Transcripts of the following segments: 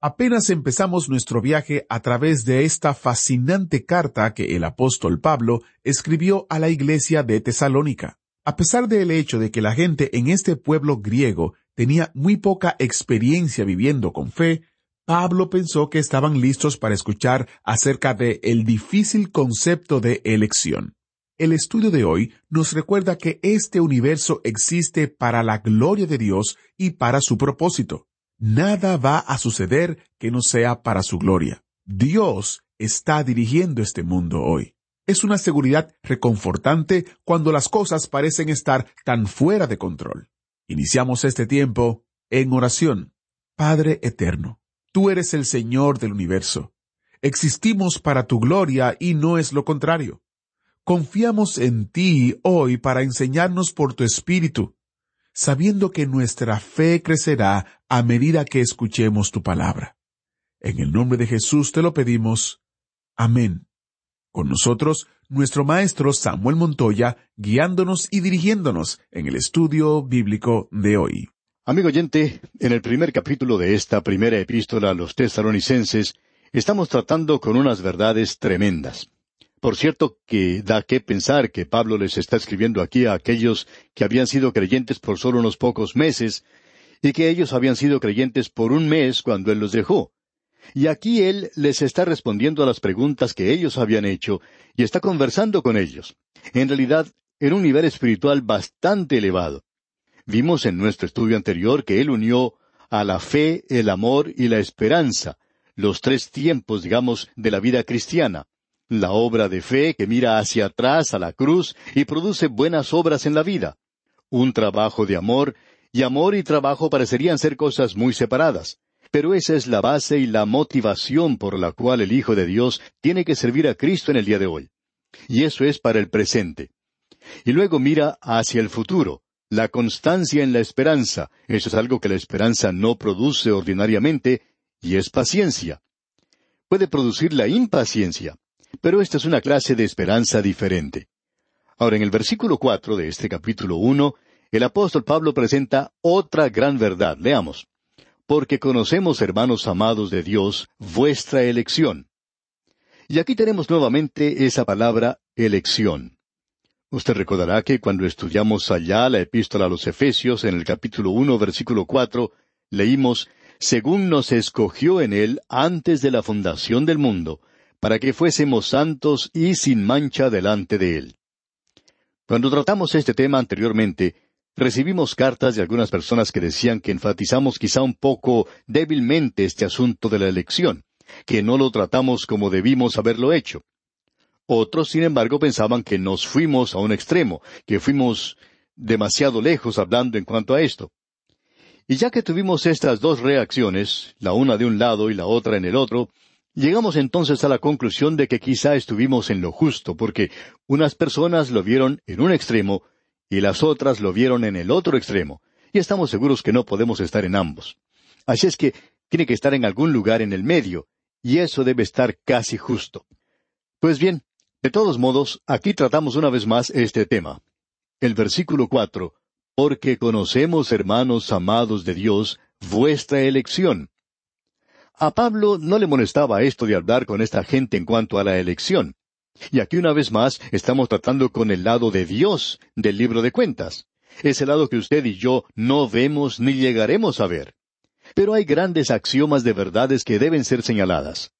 Apenas empezamos nuestro viaje a través de esta fascinante carta que el apóstol Pablo escribió a la iglesia de Tesalónica. A pesar del hecho de que la gente en este pueblo griego tenía muy poca experiencia viviendo con fe, Pablo pensó que estaban listos para escuchar acerca de el difícil concepto de elección. El estudio de hoy nos recuerda que este universo existe para la gloria de Dios y para su propósito. Nada va a suceder que no sea para su gloria. Dios está dirigiendo este mundo hoy. Es una seguridad reconfortante cuando las cosas parecen estar tan fuera de control. Iniciamos este tiempo en oración. Padre eterno, tú eres el Señor del universo. Existimos para tu gloria y no es lo contrario. Confiamos en ti hoy para enseñarnos por tu Espíritu, sabiendo que nuestra fe crecerá a medida que escuchemos tu palabra. En el nombre de Jesús te lo pedimos. Amén. Con nosotros, nuestro maestro Samuel Montoya, guiándonos y dirigiéndonos en el estudio bíblico de hoy. Amigo oyente, en el primer capítulo de esta primera epístola a los tesalonicenses, estamos tratando con unas verdades tremendas. Por cierto, que da que pensar que Pablo les está escribiendo aquí a aquellos que habían sido creyentes por solo unos pocos meses, y que ellos habían sido creyentes por un mes cuando él los dejó. Y aquí él les está respondiendo a las preguntas que ellos habían hecho y está conversando con ellos. En realidad, en un nivel espiritual bastante elevado. Vimos en nuestro estudio anterior que él unió a la fe, el amor y la esperanza, los tres tiempos, digamos, de la vida cristiana. La obra de fe que mira hacia atrás a la cruz y produce buenas obras en la vida. Un trabajo de amor, y amor y trabajo parecerían ser cosas muy separadas. Pero esa es la base y la motivación por la cual el Hijo de Dios tiene que servir a Cristo en el día de hoy. Y eso es para el presente. Y luego mira hacia el futuro, la constancia en la esperanza. Eso es algo que la esperanza no produce ordinariamente, y es paciencia. Puede producir la impaciencia, pero esta es una clase de esperanza diferente. Ahora, en el versículo cuatro de este capítulo uno, el apóstol Pablo presenta otra gran verdad. Leamos porque conocemos, hermanos amados de Dios, vuestra elección. Y aquí tenemos nuevamente esa palabra elección. Usted recordará que cuando estudiamos allá la epístola a los Efesios en el capítulo uno, versículo cuatro, leímos según nos escogió en él antes de la fundación del mundo, para que fuésemos santos y sin mancha delante de él. Cuando tratamos este tema anteriormente, recibimos cartas de algunas personas que decían que enfatizamos quizá un poco débilmente este asunto de la elección, que no lo tratamos como debimos haberlo hecho. Otros, sin embargo, pensaban que nos fuimos a un extremo, que fuimos demasiado lejos hablando en cuanto a esto. Y ya que tuvimos estas dos reacciones, la una de un lado y la otra en el otro, llegamos entonces a la conclusión de que quizá estuvimos en lo justo, porque unas personas lo vieron en un extremo y las otras lo vieron en el otro extremo, y estamos seguros que no podemos estar en ambos. Así es que tiene que estar en algún lugar en el medio, y eso debe estar casi justo. Pues bien, de todos modos, aquí tratamos una vez más este tema. El versículo cuatro, porque conocemos, hermanos amados de Dios, vuestra elección. A Pablo no le molestaba esto de hablar con esta gente en cuanto a la elección. Y aquí una vez más estamos tratando con el lado de Dios del libro de cuentas. Es el lado que usted y yo no vemos ni llegaremos a ver. Pero hay grandes axiomas de verdades que deben ser señaladas.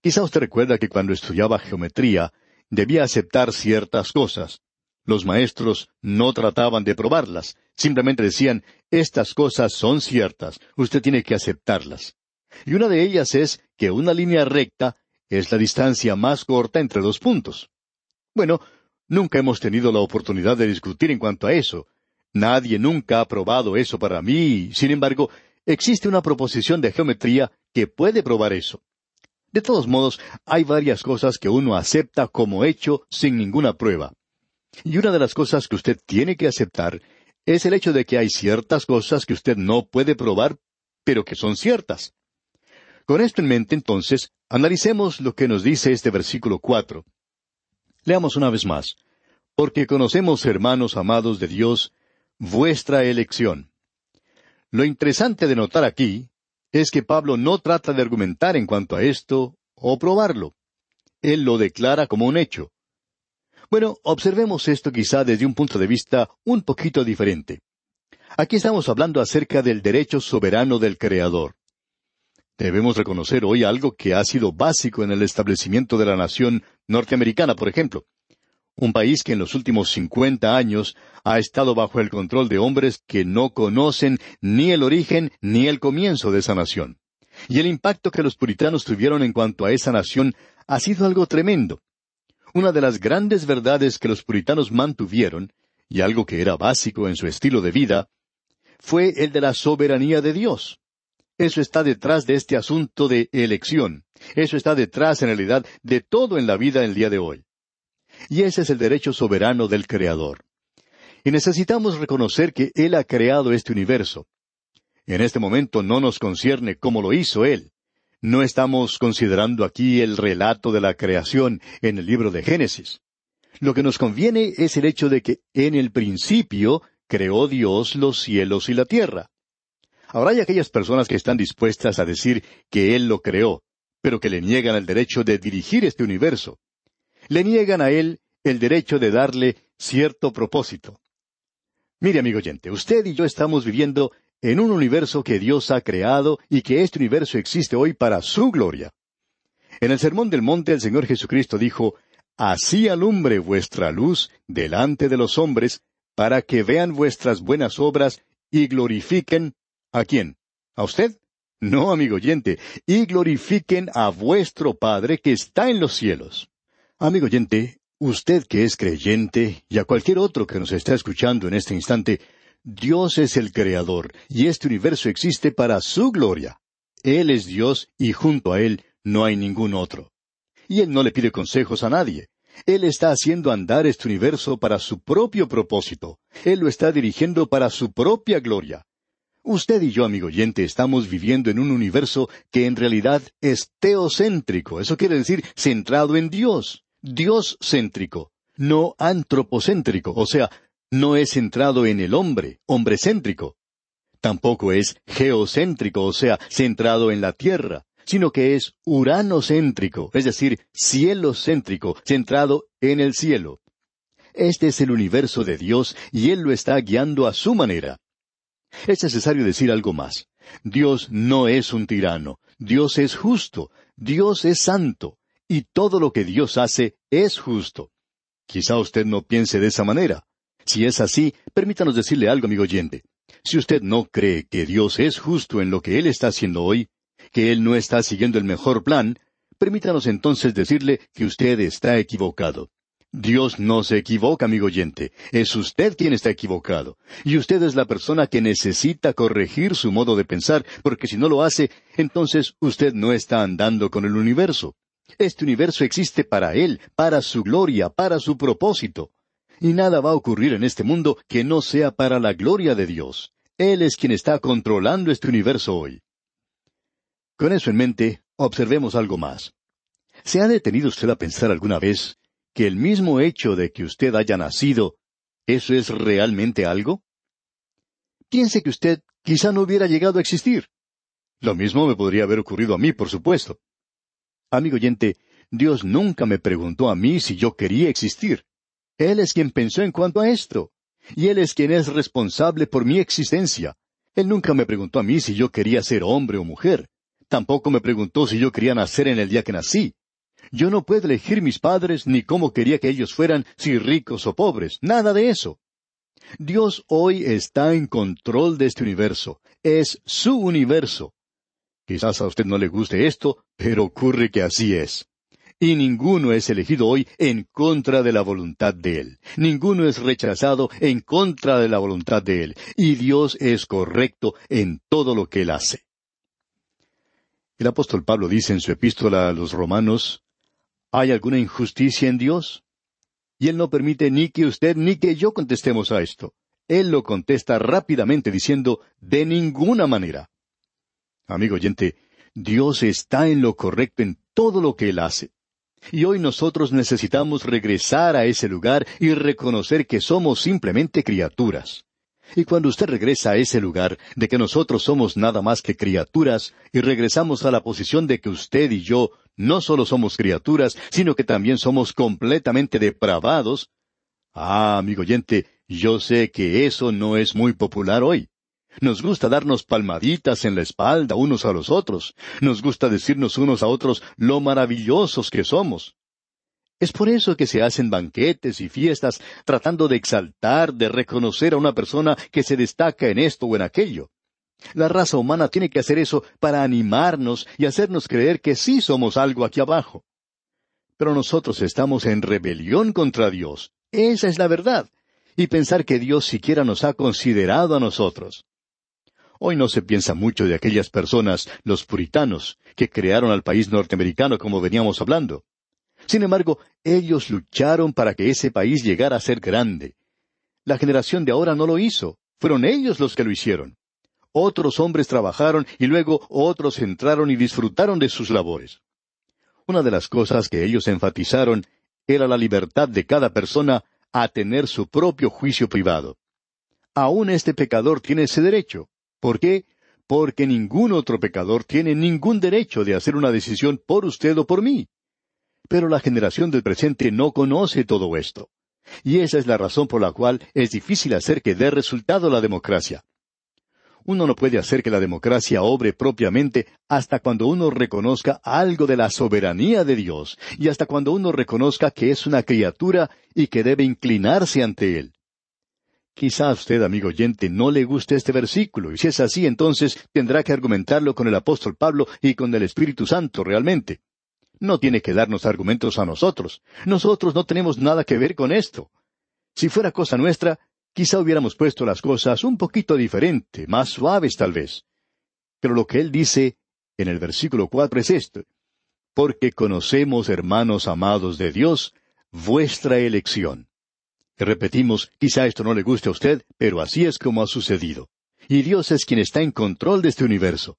Quizá usted recuerda que cuando estudiaba geometría debía aceptar ciertas cosas. Los maestros no trataban de probarlas, simplemente decían, estas cosas son ciertas, usted tiene que aceptarlas. Y una de ellas es que una línea recta es la distancia más corta entre dos puntos. Bueno, nunca hemos tenido la oportunidad de discutir en cuanto a eso. Nadie nunca ha probado eso para mí, sin embargo, existe una proposición de geometría que puede probar eso. De todos modos, hay varias cosas que uno acepta como hecho sin ninguna prueba. Y una de las cosas que usted tiene que aceptar es el hecho de que hay ciertas cosas que usted no puede probar, pero que son ciertas. Con esto en mente, entonces, analicemos lo que nos dice este versículo cuatro. Leamos una vez más. Porque conocemos, hermanos amados de Dios, vuestra elección. Lo interesante de notar aquí es que Pablo no trata de argumentar en cuanto a esto o probarlo. Él lo declara como un hecho. Bueno, observemos esto quizá desde un punto de vista un poquito diferente. Aquí estamos hablando acerca del derecho soberano del Creador. Debemos reconocer hoy algo que ha sido básico en el establecimiento de la nación norteamericana, por ejemplo. Un país que en los últimos cincuenta años ha estado bajo el control de hombres que no conocen ni el origen ni el comienzo de esa nación. Y el impacto que los puritanos tuvieron en cuanto a esa nación ha sido algo tremendo. Una de las grandes verdades que los puritanos mantuvieron, y algo que era básico en su estilo de vida, fue el de la soberanía de Dios. Eso está detrás de este asunto de elección. Eso está detrás, en realidad, de todo en la vida el día de hoy. Y ese es el derecho soberano del Creador. Y necesitamos reconocer que Él ha creado este universo. En este momento no nos concierne cómo lo hizo Él. No estamos considerando aquí el relato de la creación en el libro de Génesis. Lo que nos conviene es el hecho de que en el principio creó Dios los cielos y la tierra. Ahora hay aquellas personas que están dispuestas a decir que Él lo creó, pero que le niegan el derecho de dirigir este universo le niegan a él el derecho de darle cierto propósito. Mire, amigo oyente, usted y yo estamos viviendo en un universo que Dios ha creado y que este universo existe hoy para su gloria. En el Sermón del Monte el Señor Jesucristo dijo, Así alumbre vuestra luz delante de los hombres, para que vean vuestras buenas obras y glorifiquen ¿a quién? ¿A usted? No, amigo oyente, y glorifiquen a vuestro Padre que está en los cielos. Amigo oyente, usted que es creyente y a cualquier otro que nos está escuchando en este instante, Dios es el Creador y este universo existe para su gloria. Él es Dios y junto a Él no hay ningún otro. Y Él no le pide consejos a nadie. Él está haciendo andar este universo para su propio propósito. Él lo está dirigiendo para su propia gloria. Usted y yo, amigo oyente, estamos viviendo en un universo que en realidad es teocéntrico. Eso quiere decir centrado en Dios. Dios céntrico, no antropocéntrico, o sea, no es centrado en el hombre, hombre céntrico. Tampoco es geocéntrico, o sea, centrado en la tierra, sino que es uranocéntrico, es decir, cielocéntrico, centrado en el cielo. Este es el universo de Dios y Él lo está guiando a su manera. Es necesario decir algo más. Dios no es un tirano, Dios es justo, Dios es santo, y todo lo que Dios hace es justo. Quizá usted no piense de esa manera. Si es así, permítanos decirle algo, amigo oyente. Si usted no cree que Dios es justo en lo que Él está haciendo hoy, que Él no está siguiendo el mejor plan, permítanos entonces decirle que usted está equivocado. Dios no se equivoca, amigo oyente. Es usted quien está equivocado. Y usted es la persona que necesita corregir su modo de pensar, porque si no lo hace, entonces usted no está andando con el universo. Este universo existe para Él, para su gloria, para su propósito. Y nada va a ocurrir en este mundo que no sea para la gloria de Dios. Él es quien está controlando este universo hoy. Con eso en mente, observemos algo más. ¿Se ha detenido usted a pensar alguna vez que el mismo hecho de que usted haya nacido, eso es realmente algo? Piense que usted quizá no hubiera llegado a existir. Lo mismo me podría haber ocurrido a mí, por supuesto. Amigo oyente, Dios nunca me preguntó a mí si yo quería existir. Él es quien pensó en cuanto a esto. Y Él es quien es responsable por mi existencia. Él nunca me preguntó a mí si yo quería ser hombre o mujer. Tampoco me preguntó si yo quería nacer en el día que nací. Yo no puedo elegir mis padres ni cómo quería que ellos fueran, si ricos o pobres. Nada de eso. Dios hoy está en control de este universo. Es su universo. Quizás a usted no le guste esto, pero ocurre que así es. y ninguno es elegido hoy en contra de la voluntad de Él. Ninguno es rechazado en contra de la voluntad de Él. Y Dios es correcto en todo lo que Él hace. El apóstol Pablo dice en su epístola a los romanos, ¿hay alguna injusticia en Dios? Y Él no permite ni que usted ni que yo contestemos a esto. Él lo contesta rápidamente diciendo, de ninguna manera. Amigo oyente, Dios está en lo correcto en todo lo que Él hace. Y hoy nosotros necesitamos regresar a ese lugar y reconocer que somos simplemente criaturas. Y cuando usted regresa a ese lugar de que nosotros somos nada más que criaturas y regresamos a la posición de que usted y yo no solo somos criaturas, sino que también somos completamente depravados, ah, amigo oyente, yo sé que eso no es muy popular hoy. Nos gusta darnos palmaditas en la espalda unos a los otros. Nos gusta decirnos unos a otros lo maravillosos que somos. Es por eso que se hacen banquetes y fiestas tratando de exaltar, de reconocer a una persona que se destaca en esto o en aquello. La raza humana tiene que hacer eso para animarnos y hacernos creer que sí somos algo aquí abajo. Pero nosotros estamos en rebelión contra Dios. Esa es la verdad. Y pensar que Dios siquiera nos ha considerado a nosotros. Hoy no se piensa mucho de aquellas personas, los puritanos, que crearon al país norteamericano como veníamos hablando. Sin embargo, ellos lucharon para que ese país llegara a ser grande. La generación de ahora no lo hizo, fueron ellos los que lo hicieron. Otros hombres trabajaron y luego otros entraron y disfrutaron de sus labores. Una de las cosas que ellos enfatizaron era la libertad de cada persona a tener su propio juicio privado. Aún este pecador tiene ese derecho. ¿Por qué? Porque ningún otro pecador tiene ningún derecho de hacer una decisión por usted o por mí. Pero la generación del presente no conoce todo esto. Y esa es la razón por la cual es difícil hacer que dé resultado la democracia. Uno no puede hacer que la democracia obre propiamente hasta cuando uno reconozca algo de la soberanía de Dios y hasta cuando uno reconozca que es una criatura y que debe inclinarse ante Él. Quizá a usted, amigo oyente, no le guste este versículo, y si es así, entonces tendrá que argumentarlo con el apóstol Pablo y con el Espíritu Santo realmente. No tiene que darnos argumentos a nosotros. Nosotros no tenemos nada que ver con esto. Si fuera cosa nuestra, quizá hubiéramos puesto las cosas un poquito diferente, más suaves tal vez. Pero lo que él dice en el versículo cuatro es esto. Porque conocemos, hermanos amados de Dios, vuestra elección repetimos, quizá esto no le guste a usted, pero así es como ha sucedido. Y Dios es quien está en control de este universo.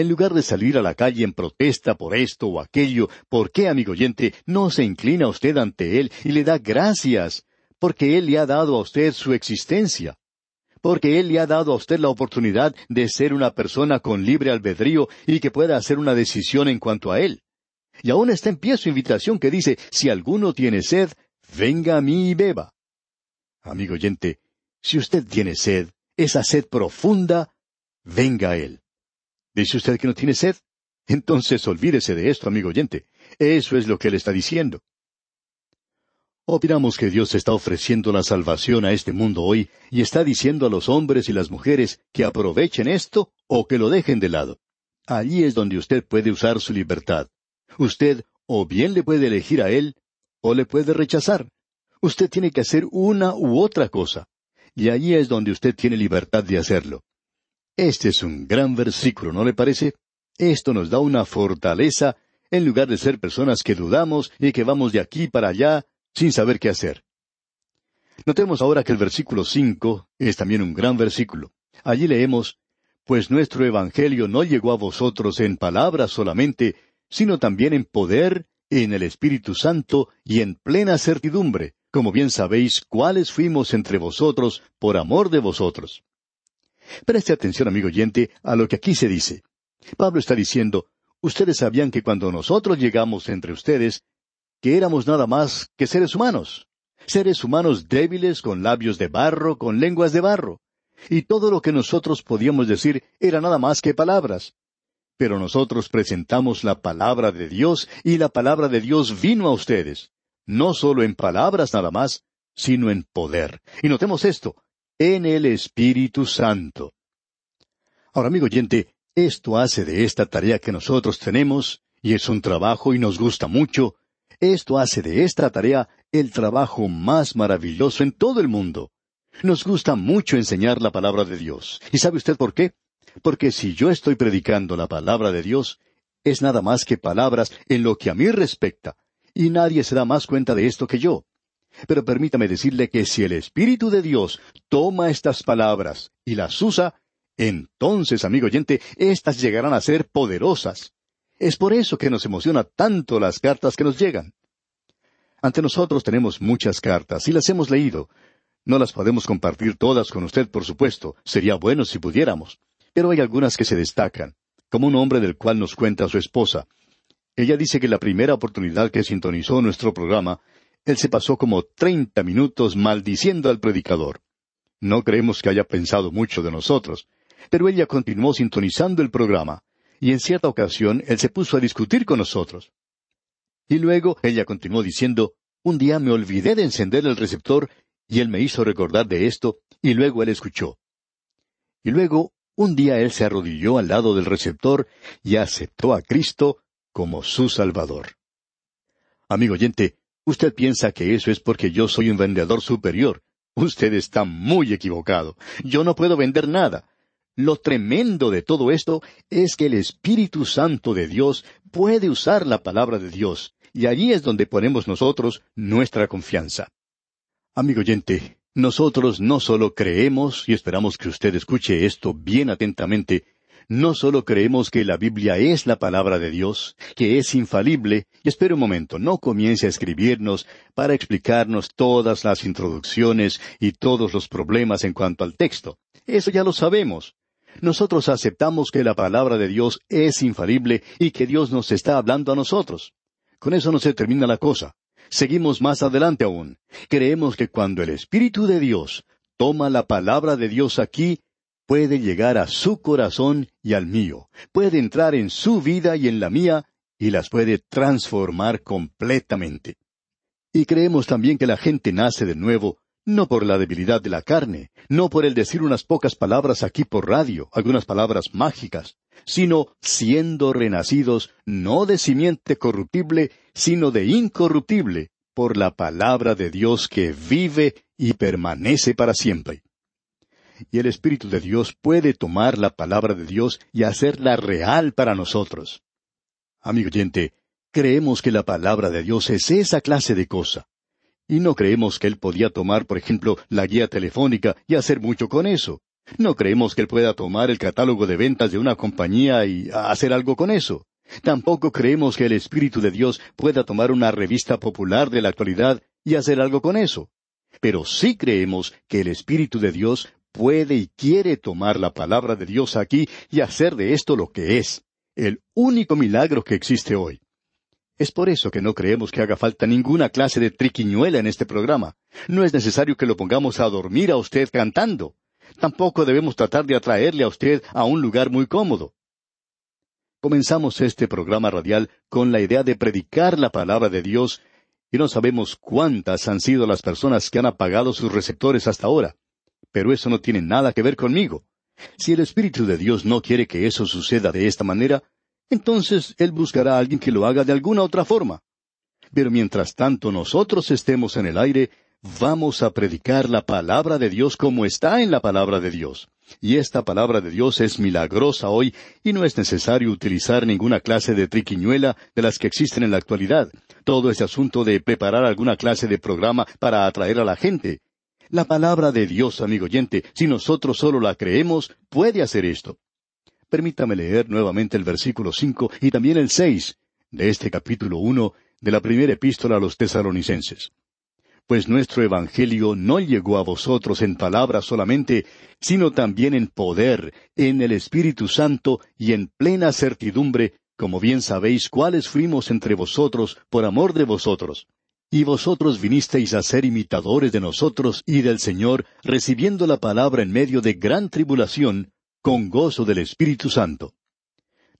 En lugar de salir a la calle en protesta por esto o aquello, ¿por qué, amigo oyente, no se inclina usted ante Él y le da gracias? Porque Él le ha dado a usted su existencia. Porque Él le ha dado a usted la oportunidad de ser una persona con libre albedrío y que pueda hacer una decisión en cuanto a Él. Y aún está en pie su invitación que dice, si alguno tiene sed, venga a mí y beba. Amigo oyente, si usted tiene sed, esa sed profunda, venga a Él. ¿Dice usted que no tiene sed? Entonces olvídese de esto, amigo oyente. Eso es lo que Él está diciendo. Opinamos que Dios está ofreciendo la salvación a este mundo hoy y está diciendo a los hombres y las mujeres que aprovechen esto o que lo dejen de lado. Allí es donde usted puede usar su libertad. Usted o bien le puede elegir a Él o le puede rechazar. Usted tiene que hacer una u otra cosa. Y allí es donde usted tiene libertad de hacerlo. Este es un gran versículo, ¿no le parece? Esto nos da una fortaleza en lugar de ser personas que dudamos y que vamos de aquí para allá sin saber qué hacer. Notemos ahora que el versículo cinco es también un gran versículo. Allí leemos, Pues nuestro Evangelio no llegó a vosotros en palabras solamente, sino también en poder, en el Espíritu Santo y en plena certidumbre, como bien sabéis cuáles fuimos entre vosotros por amor de vosotros. Preste atención, amigo oyente, a lo que aquí se dice. Pablo está diciendo, ustedes sabían que cuando nosotros llegamos entre ustedes, que éramos nada más que seres humanos, seres humanos débiles con labios de barro, con lenguas de barro, y todo lo que nosotros podíamos decir era nada más que palabras. Pero nosotros presentamos la palabra de Dios y la palabra de Dios vino a ustedes no solo en palabras nada más, sino en poder. Y notemos esto, en el Espíritu Santo. Ahora, amigo oyente, esto hace de esta tarea que nosotros tenemos, y es un trabajo y nos gusta mucho, esto hace de esta tarea el trabajo más maravilloso en todo el mundo. Nos gusta mucho enseñar la palabra de Dios. ¿Y sabe usted por qué? Porque si yo estoy predicando la palabra de Dios, es nada más que palabras en lo que a mí respecta, y nadie se da más cuenta de esto que yo. Pero permítame decirle que si el Espíritu de Dios toma estas palabras y las usa, entonces, amigo oyente, éstas llegarán a ser poderosas. Es por eso que nos emociona tanto las cartas que nos llegan. Ante nosotros tenemos muchas cartas y las hemos leído. No las podemos compartir todas con usted, por supuesto. Sería bueno si pudiéramos. Pero hay algunas que se destacan, como un hombre del cual nos cuenta su esposa. Ella dice que la primera oportunidad que sintonizó nuestro programa, él se pasó como treinta minutos maldiciendo al predicador. No creemos que haya pensado mucho de nosotros, pero ella continuó sintonizando el programa, y en cierta ocasión él se puso a discutir con nosotros. Y luego ella continuó diciendo, un día me olvidé de encender el receptor y él me hizo recordar de esto, y luego él escuchó. Y luego, un día él se arrodilló al lado del receptor y aceptó a Cristo como su Salvador. Amigo oyente, usted piensa que eso es porque yo soy un vendedor superior. Usted está muy equivocado. Yo no puedo vender nada. Lo tremendo de todo esto es que el Espíritu Santo de Dios puede usar la palabra de Dios, y allí es donde ponemos nosotros nuestra confianza. Amigo oyente, nosotros no solo creemos, y esperamos que usted escuche esto bien atentamente, no solo creemos que la Biblia es la palabra de Dios, que es infalible, y espere un momento, no comience a escribirnos para explicarnos todas las introducciones y todos los problemas en cuanto al texto. Eso ya lo sabemos. Nosotros aceptamos que la palabra de Dios es infalible y que Dios nos está hablando a nosotros. Con eso no se termina la cosa. Seguimos más adelante aún. Creemos que cuando el Espíritu de Dios toma la palabra de Dios aquí, puede llegar a su corazón y al mío, puede entrar en su vida y en la mía, y las puede transformar completamente. Y creemos también que la gente nace de nuevo no por la debilidad de la carne, no por el decir unas pocas palabras aquí por radio, algunas palabras mágicas, sino siendo renacidos no de simiente corruptible, sino de incorruptible, por la palabra de Dios que vive y permanece para siempre. Y el Espíritu de Dios puede tomar la palabra de Dios y hacerla real para nosotros. Amigo oyente, creemos que la palabra de Dios es esa clase de cosa. Y no creemos que Él podía tomar, por ejemplo, la guía telefónica y hacer mucho con eso. No creemos que Él pueda tomar el catálogo de ventas de una compañía y hacer algo con eso. Tampoco creemos que el Espíritu de Dios pueda tomar una revista popular de la actualidad y hacer algo con eso. Pero sí creemos que el Espíritu de Dios puede y quiere tomar la palabra de Dios aquí y hacer de esto lo que es, el único milagro que existe hoy. Es por eso que no creemos que haga falta ninguna clase de triquiñuela en este programa. No es necesario que lo pongamos a dormir a usted cantando. Tampoco debemos tratar de atraerle a usted a un lugar muy cómodo. Comenzamos este programa radial con la idea de predicar la palabra de Dios y no sabemos cuántas han sido las personas que han apagado sus receptores hasta ahora. Pero eso no tiene nada que ver conmigo. Si el Espíritu de Dios no quiere que eso suceda de esta manera, entonces Él buscará a alguien que lo haga de alguna otra forma. Pero mientras tanto nosotros estemos en el aire, vamos a predicar la palabra de Dios como está en la palabra de Dios. Y esta palabra de Dios es milagrosa hoy y no es necesario utilizar ninguna clase de triquiñuela de las que existen en la actualidad. Todo ese asunto de preparar alguna clase de programa para atraer a la gente. La palabra de Dios, amigo oyente, si nosotros solo la creemos, puede hacer esto. Permítame leer nuevamente el versículo cinco y también el seis de este capítulo uno de la primera epístola a los tesalonicenses. Pues nuestro Evangelio no llegó a vosotros en palabras solamente, sino también en poder, en el Espíritu Santo y en plena certidumbre, como bien sabéis cuáles fuimos entre vosotros por amor de vosotros. Y vosotros vinisteis a ser imitadores de nosotros y del Señor, recibiendo la palabra en medio de gran tribulación, con gozo del Espíritu Santo.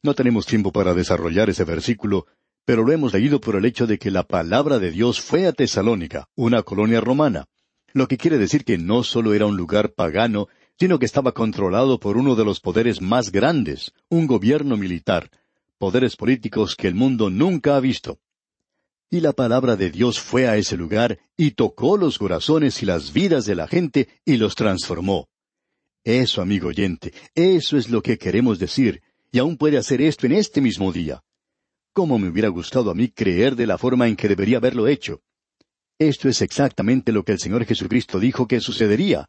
No tenemos tiempo para desarrollar ese versículo, pero lo hemos leído por el hecho de que la palabra de Dios fue a Tesalónica, una colonia romana, lo que quiere decir que no solo era un lugar pagano, sino que estaba controlado por uno de los poderes más grandes, un gobierno militar, poderes políticos que el mundo nunca ha visto. Y la palabra de Dios fue a ese lugar y tocó los corazones y las vidas de la gente y los transformó. Eso, amigo oyente, eso es lo que queremos decir, y aún puede hacer esto en este mismo día. ¿Cómo me hubiera gustado a mí creer de la forma en que debería haberlo hecho? Esto es exactamente lo que el Señor Jesucristo dijo que sucedería.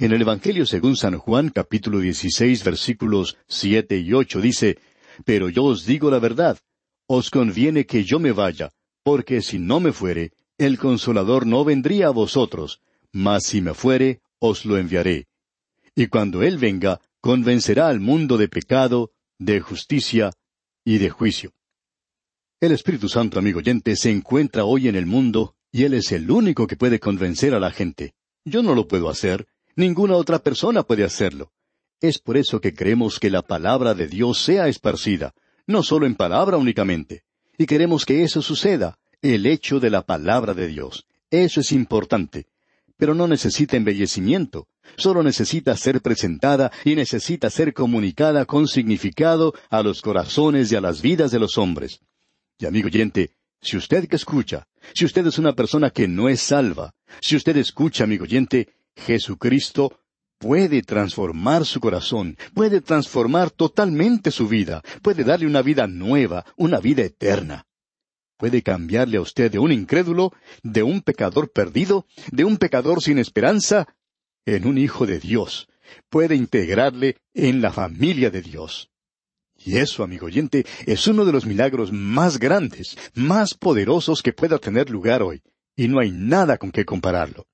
En el Evangelio según San Juan capítulo 16 versículos siete y ocho dice, Pero yo os digo la verdad, os conviene que yo me vaya, porque si no me fuere, el consolador no vendría a vosotros, mas si me fuere, os lo enviaré. Y cuando Él venga, convencerá al mundo de pecado, de justicia y de juicio. El Espíritu Santo, amigo oyente, se encuentra hoy en el mundo y Él es el único que puede convencer a la gente. Yo no lo puedo hacer, Ninguna otra persona puede hacerlo. Es por eso que creemos que la palabra de Dios sea esparcida, no solo en palabra únicamente. Y queremos que eso suceda, el hecho de la palabra de Dios. Eso es importante. Pero no necesita embellecimiento, solo necesita ser presentada y necesita ser comunicada con significado a los corazones y a las vidas de los hombres. Y amigo oyente, si usted que escucha, si usted es una persona que no es salva, si usted escucha, amigo oyente, Jesucristo puede transformar su corazón, puede transformar totalmente su vida, puede darle una vida nueva, una vida eterna. Puede cambiarle a usted de un incrédulo, de un pecador perdido, de un pecador sin esperanza, en un hijo de Dios. Puede integrarle en la familia de Dios. Y eso, amigo oyente, es uno de los milagros más grandes, más poderosos que pueda tener lugar hoy, y no hay nada con que compararlo.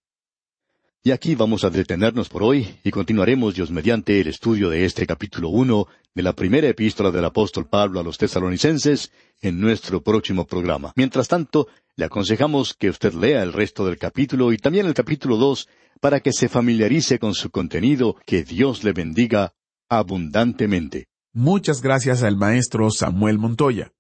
Y aquí vamos a detenernos por hoy y continuaremos Dios mediante el estudio de este capítulo uno de la primera epístola del apóstol Pablo a los tesalonicenses en nuestro próximo programa. Mientras tanto, le aconsejamos que usted lea el resto del capítulo y también el capítulo dos para que se familiarice con su contenido, que Dios le bendiga abundantemente. Muchas gracias al maestro Samuel Montoya.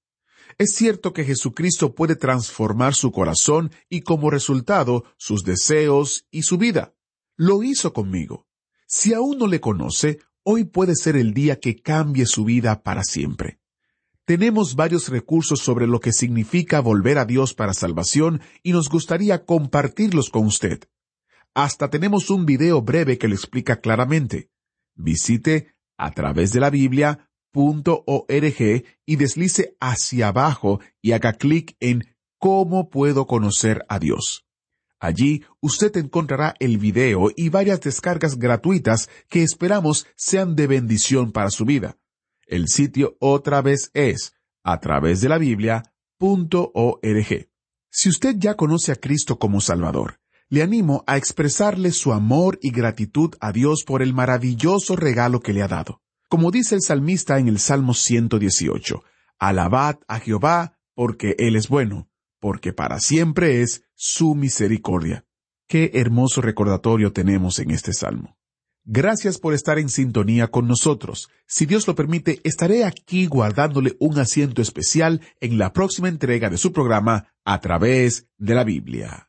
Es cierto que Jesucristo puede transformar su corazón y como resultado sus deseos y su vida. Lo hizo conmigo. Si aún no le conoce, hoy puede ser el día que cambie su vida para siempre. Tenemos varios recursos sobre lo que significa volver a Dios para salvación y nos gustaría compartirlos con usted. Hasta tenemos un video breve que lo explica claramente. Visite a través de la Biblia .org y deslice hacia abajo y haga clic en ¿Cómo puedo conocer a Dios? Allí usted encontrará el video y varias descargas gratuitas que esperamos sean de bendición para su vida. El sitio otra vez es a través de la Biblia.org. Si usted ya conoce a Cristo como Salvador, le animo a expresarle su amor y gratitud a Dios por el maravilloso regalo que le ha dado. Como dice el salmista en el Salmo 118, Alabad a Jehová porque Él es bueno, porque para siempre es su misericordia. Qué hermoso recordatorio tenemos en este salmo. Gracias por estar en sintonía con nosotros. Si Dios lo permite, estaré aquí guardándole un asiento especial en la próxima entrega de su programa a través de la Biblia.